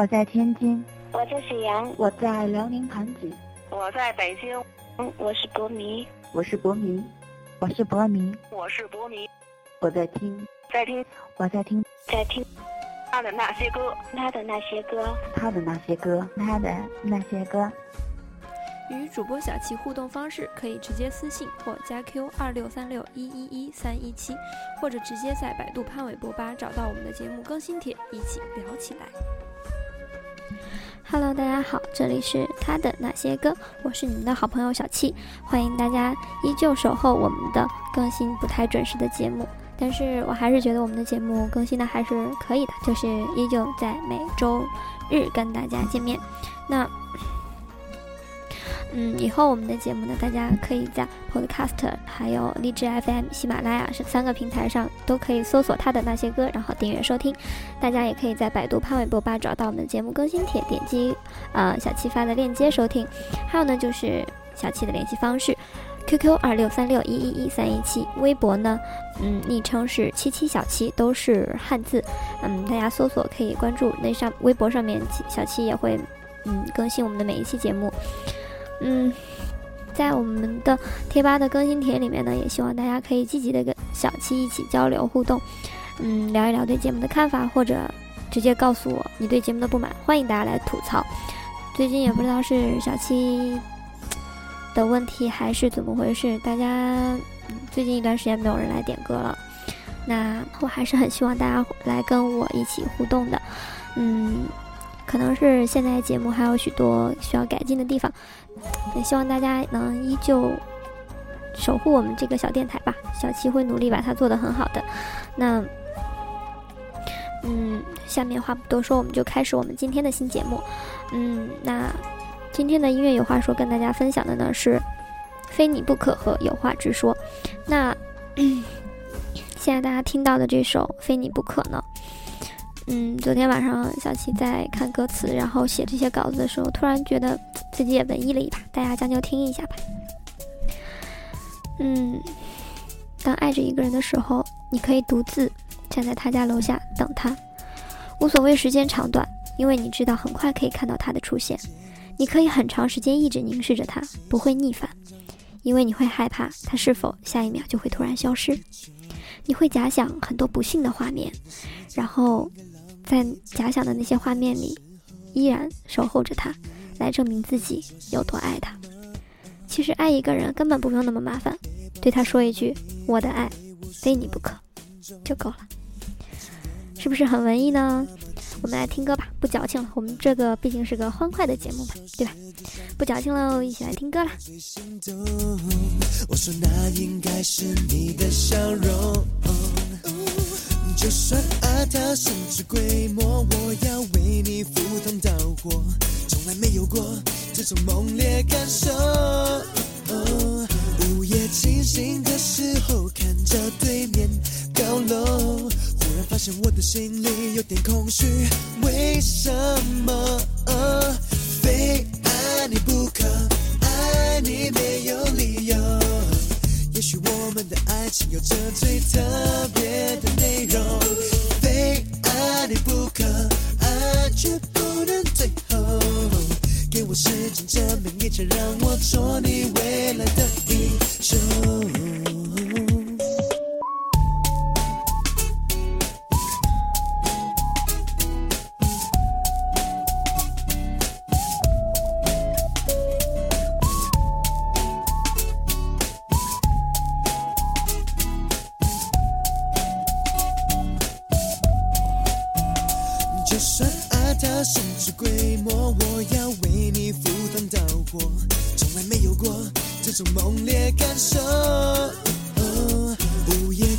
我在天津，我在沈阳，我在辽宁盘锦，我在北京，我是博迷，我是博迷，我是博迷，我是博迷，我在听，在听，我在听，在听。他的那些歌，他的那些歌，他的那些歌，他的那些歌。与主播小七互动方式可以直接私信或加 Q 二六三六一一一三一七，或者直接在百度潘玮柏吧找到我们的节目更新帖，一起聊起来。Hello，大家好，这里是他的那些歌，我是你们的好朋友小七，欢迎大家依旧守候我们的更新不太准时的节目，但是我还是觉得我们的节目更新的还是可以的，就是依旧在每周日跟大家见面。那。嗯，以后我们的节目呢，大家可以在 Podcast、还有荔枝 FM、喜马拉雅这三个平台上都可以搜索他的那些歌，然后订阅收听。大家也可以在百度潘玮柏吧找到我们的节目更新帖，点击呃小七发的链接收听。还有呢，就是小七的联系方式：QQ 二六三六一一一三一七，微博呢，嗯，昵称是七七小七，都是汉字。嗯，大家搜索可以关注那上微博上面，小七也会嗯更新我们的每一期节目。嗯，在我们的贴吧的更新帖里面呢，也希望大家可以积极的跟小七一起交流互动，嗯，聊一聊对节目的看法，或者直接告诉我你对节目的不满，欢迎大家来吐槽。最近也不知道是小七的问题还是怎么回事，大家最近一段时间没有人来点歌了，那我还是很希望大家来跟我一起互动的，嗯。可能是现在节目还有许多需要改进的地方，也希望大家能依旧守护我们这个小电台吧。小七会努力把它做得很好的。那，嗯，下面话不多说，我们就开始我们今天的新节目。嗯，那今天的音乐有话说，跟大家分享的呢是《非你不可》和《有话直说》。那 现在大家听到的这首《非你不可》呢？嗯，昨天晚上小七在看歌词，然后写这些稿子的时候，突然觉得自己也文艺了一把。大家将就听一下吧。嗯，当爱着一个人的时候，你可以独自站在他家楼下等他，无所谓时间长短，因为你知道很快可以看到他的出现。你可以很长时间一直凝视着他，不会逆反，因为你会害怕他是否下一秒就会突然消失。你会假想很多不幸的画面，然后。在假想的那些画面里，依然守候着他，来证明自己有多爱他。其实爱一个人根本不用那么麻烦，对他说一句“我的爱非你不可”就够了，是不是很文艺呢？我们来听歌吧，不矫情了，我们这个毕竟是个欢快的节目嘛，对吧？不矫情喽，一起来听歌啦！就算爱它甚至规模，我要为你赴汤蹈火，从来没有过这种猛烈感受。午夜清醒的时候，看着对面高楼，忽然发现我的心里有点空虚，为什么？最特别的内容，非爱你不可，爱却不能最后。给我时间证明一切，让我做你未来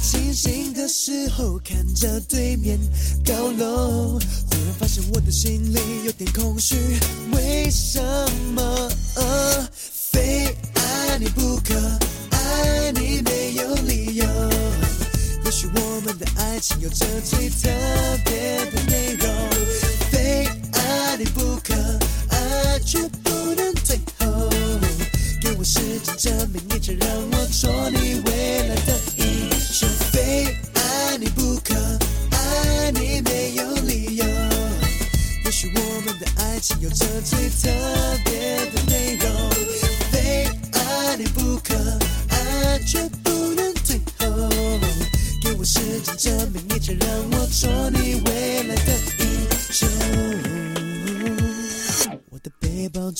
清醒的时候看着对面高楼忽然发现我的心里有点空虚为什么？非爱你不可爱你没有理由。也许我们的爱情有着最特别的内容非爱你不可爱却不能退后。给我时间证明一切让我做你唯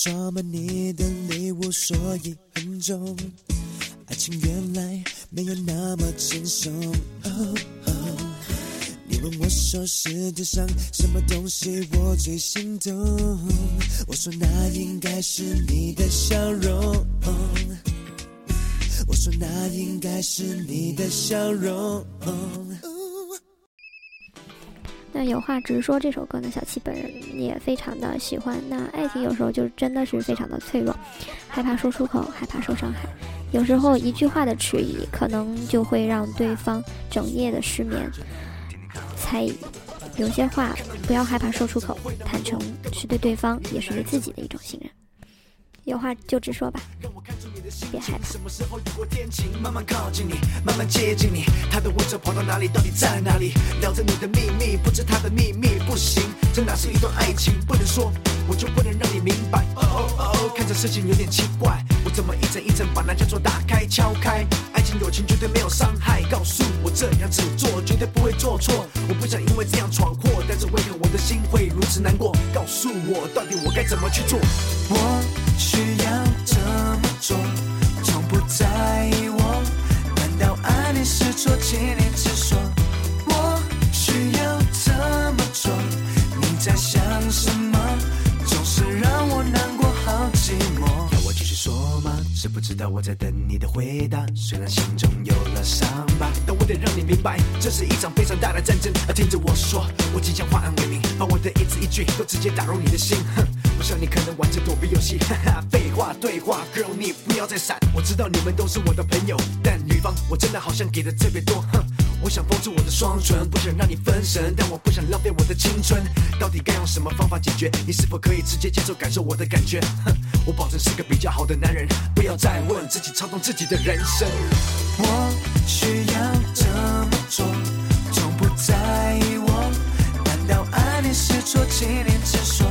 装满你的礼物，所以很重。爱情原来没有那么轻松。你问我说世界上什么东西我最心动？我说那应该是你的笑容。我说那应该是你的笑容。那有话直说这首歌呢，小七本人也非常的喜欢。那爱情有时候就真的是非常的脆弱，害怕说出口，害怕受伤害。有时候一句话的迟疑，可能就会让对方整夜的失眠。猜疑，有些话不要害怕说出口，坦诚是对对方，也是对自己的一种信任。有话就直说吧，心情。什么时候雨过天晴，慢慢靠近你，慢慢接近你。他的位置跑到哪里？到底在哪里？聊着你的秘密，不知他的秘密不行。这哪是一段爱情？不能说，我就不能让你明白。哦哦哦，看着事情有点奇怪，我怎么一层一层把那叫做打开敲开？爱情友情绝对没有伤害，告诉我这样子做绝对不会做错。我不想因为这样闯祸，但是为何我的心会如此难过？告诉我到底我该怎么去做？我需请你直说。我需要怎么做？你在想什么？总是让我难过，好寂寞。要我继续说吗？知不知道我在等你的回答？虽然心中有了伤疤，但我得让你明白，这是一场非常大的战争。听着我说，我即将化暗为明，把我的一字一句都直接打入你的心。哼，我想你可能玩着躲避游戏，哈哈，废话对话，girl 你不要再闪。我知道你们都是我的朋友，但女方我真的好像给的特别多，哼。我想封住我的双唇，不想让你分神，但我不想浪费我的青春。到底该用什么方法解决？你是否可以直接接受感受我的感觉？哼，我保证是个比较好的男人，不要再问自己操纵自己的人生。我需要怎么做？从不在意我，难道爱你是错？请你直说。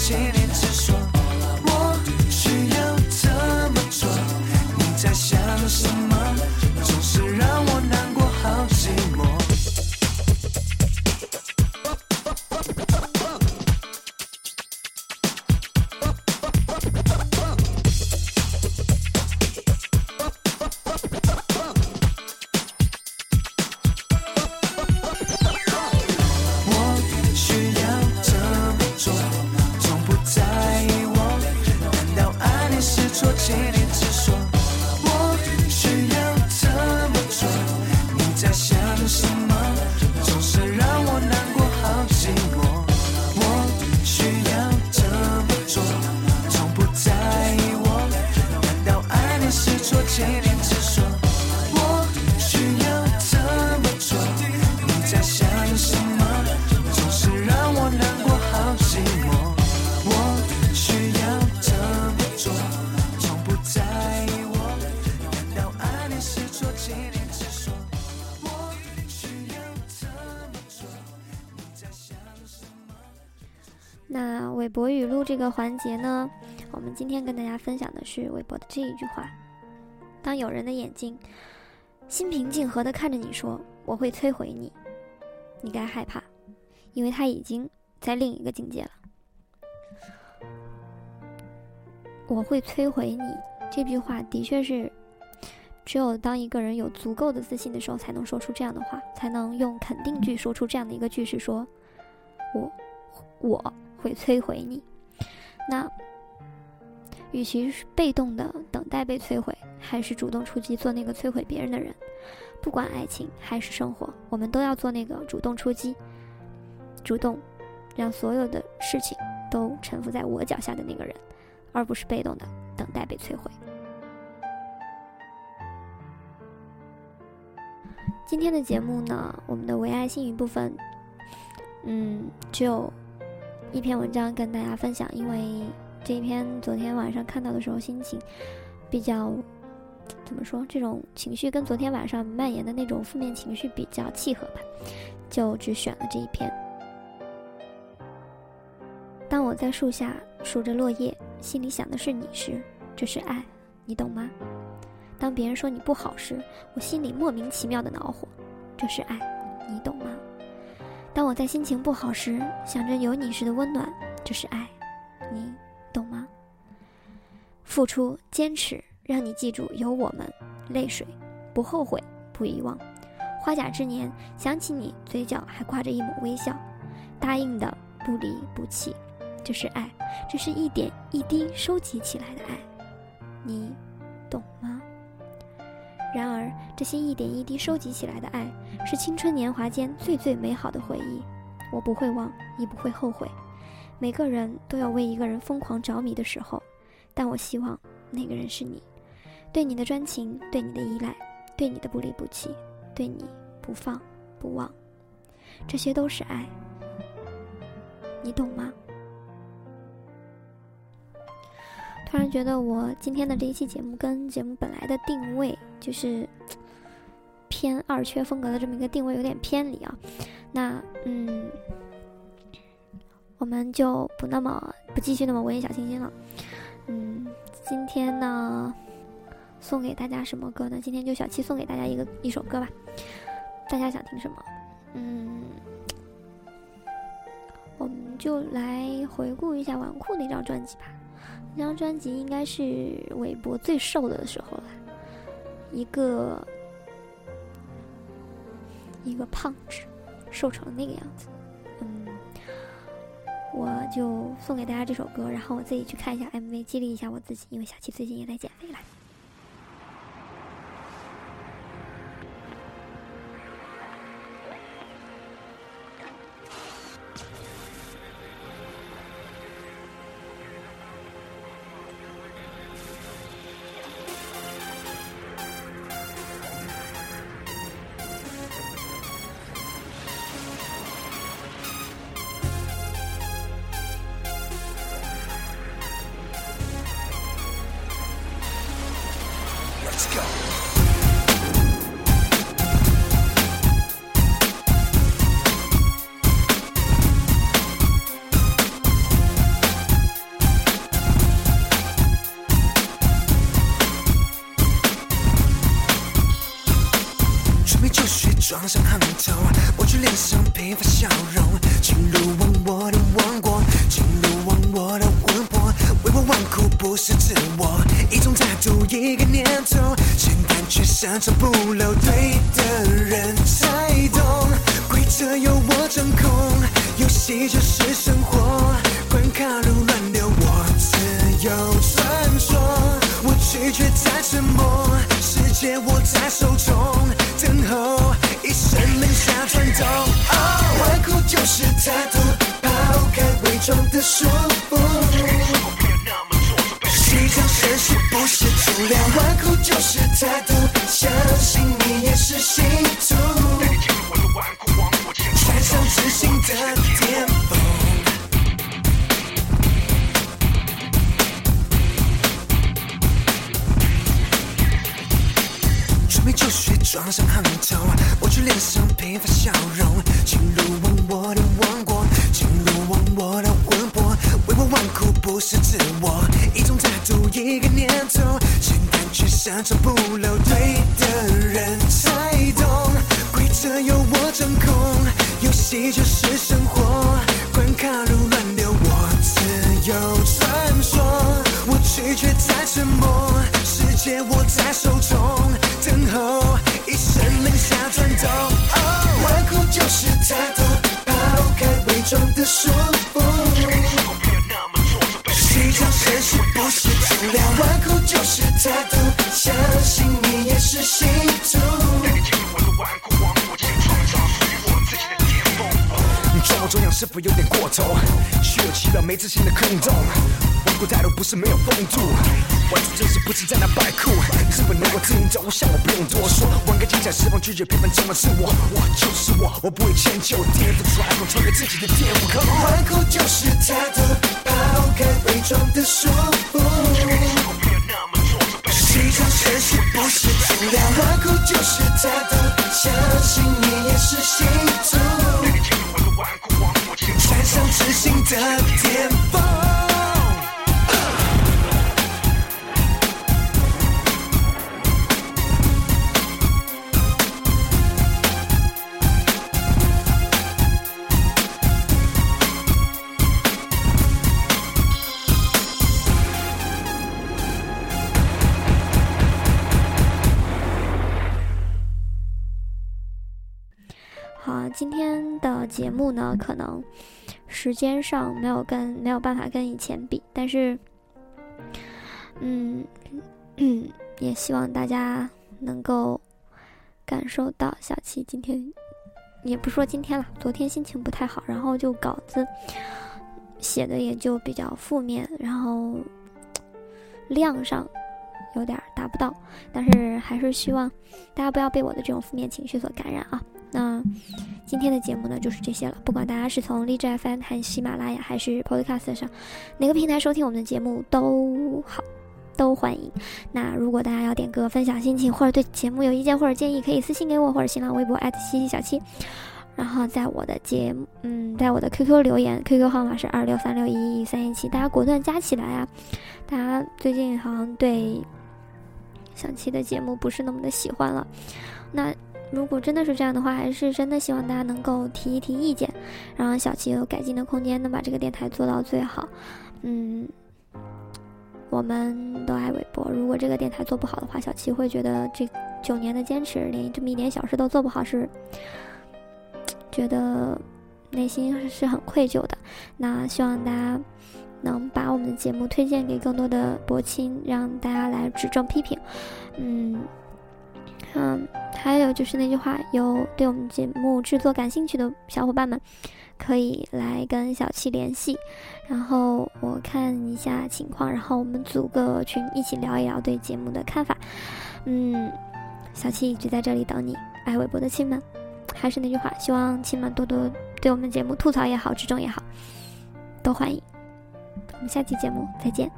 你是你是错？请你博语录这个环节呢，我们今天跟大家分享的是韦博的这一句话：当有人的眼睛心平气和的看着你说“我会摧毁你”，你该害怕，因为他已经在另一个境界了。我会摧毁你。这句话的确是，只有当一个人有足够的自信的时候，才能说出这样的话，才能用肯定句说出这样的一个句式说：“我我会摧毁你。”那与其是被动的等待被摧毁，还是主动出击做那个摧毁别人的人？不管爱情还是生活，我们都要做那个主动出击、主动让所有的事情都臣服在我脚下的那个人，而不是被动的等待被摧毁。今天的节目呢，我们的唯爱心语部分，嗯，就一篇文章跟大家分享，因为这一篇昨天晚上看到的时候，心情比较怎么说？这种情绪跟昨天晚上蔓延的那种负面情绪比较契合吧。就只选了这一篇。当我在树下数着落叶，心里想的是你时，这是爱，你懂吗？当别人说你不好时，我心里莫名其妙的恼火，这是爱，你懂吗？当我在心情不好时，想着有你时的温暖，这是爱，你懂吗？付出、坚持，让你记住有我们，泪水，不后悔，不遗忘。花甲之年，想起你，嘴角还挂着一抹微笑，答应的不离不弃，这是爱，这是一点一滴收集起来的爱，你懂吗？然而，这些一点一滴收集起来的爱，是青春年华间最最美好的回忆。我不会忘，亦不会后悔。每个人都有为一个人疯狂着迷的时候，但我希望那个人是你。对你的专情，对你的依赖，对你的不离不弃，对你不放不忘，这些都是爱。你懂吗？突然觉得我今天的这一期节目跟节目本来的定位就是偏二缺风格的这么一个定位有点偏离啊。那嗯，我们就不那么不继续那么文艺小清新了。嗯，今天呢，送给大家什么歌呢？今天就小七送给大家一个一首歌吧。大家想听什么？嗯，我们就来回顾一下纨绔那张专辑吧。这张专辑应该是韦伯最瘦的时候了，一个一个胖子，瘦成那个样子。嗯，我就送给大家这首歌，然后我自己去看一下 MV，激励一下我自己，因为小七最近也在减肥了。上行头，我去脸上配发笑容，进入忘我的王国，进入忘我的魂魄，为我纨绔不是自我，一种态度，一个念头，简单却深藏不露，对的人才懂，规则由我掌控，游戏就是生活，关卡如乱流，我自由穿梭，我拒绝再沉默，世界握在手中。开伪装的束缚。虚张声势不是主流，纨绔就是态度，相信你也是信徒。穿上自信的巅峰。准备就绪，装上行头，我去脸上配发笑容，进入是自我，一种态度，一个念头，情感却深藏不露，对的人才懂，规则由我掌控，游戏就是生活，关卡如乱流，我自由穿梭，我拒绝再沉默，世界握在手头？虚有其表，没自信的空洞。顽固态度不是没有风度，玩出真实不是在那摆酷。资本能够自行走向我不用多说，玩个精彩，释放拒绝批判，怎么是我？我就是我，我不会迁就，颠覆传统，超越自己的颠覆。纨绔就是态度，抛开伪装的束缚。虚张声势不是主流，纨绔就是态度，相信你也是信徒。的巅峰。好，今天的节目呢，可能时间上没有跟没有办法跟以前比，但是，嗯，也希望大家能够感受到小七今天，也不说今天了，昨天心情不太好，然后就稿子写的也就比较负面，然后量上有点达不到，但是还是希望大家不要被我的这种负面情绪所感染啊。那今天的节目呢，就是这些了。不管大家是从荔枝 FM 还是喜马拉雅还是 Podcast 上哪个平台收听我们的节目都好，都欢迎。那如果大家要点歌、分享心情，或者对节目有意见或者建议，可以私信给我，或者新浪微博西西小七。然后在我的节目，嗯，在我的 QQ 留言，QQ 号码是二六三六一一三一七，大家果断加起来啊！大家最近好像对小七的节目不是那么的喜欢了，那。如果真的是这样的话，还是真的希望大家能够提一提意见，让小七有改进的空间，能把这个电台做到最好。嗯，我们都爱韦博。如果这个电台做不好的话，小七会觉得这九年的坚持，连这么一点小事都做不好，是觉得内心是很愧疚的。那希望大家能把我们的节目推荐给更多的博亲，让大家来指正批评。嗯。嗯，还有就是那句话，有对我们节目制作感兴趣的小伙伴们，可以来跟小七联系，然后我看一下情况，然后我们组个群一起聊一聊对节目的看法。嗯，小七一直在这里等你，爱微博的亲们，还是那句话，希望亲们多多对我们节目吐槽也好，指正也好，都欢迎。我们下期节目再见。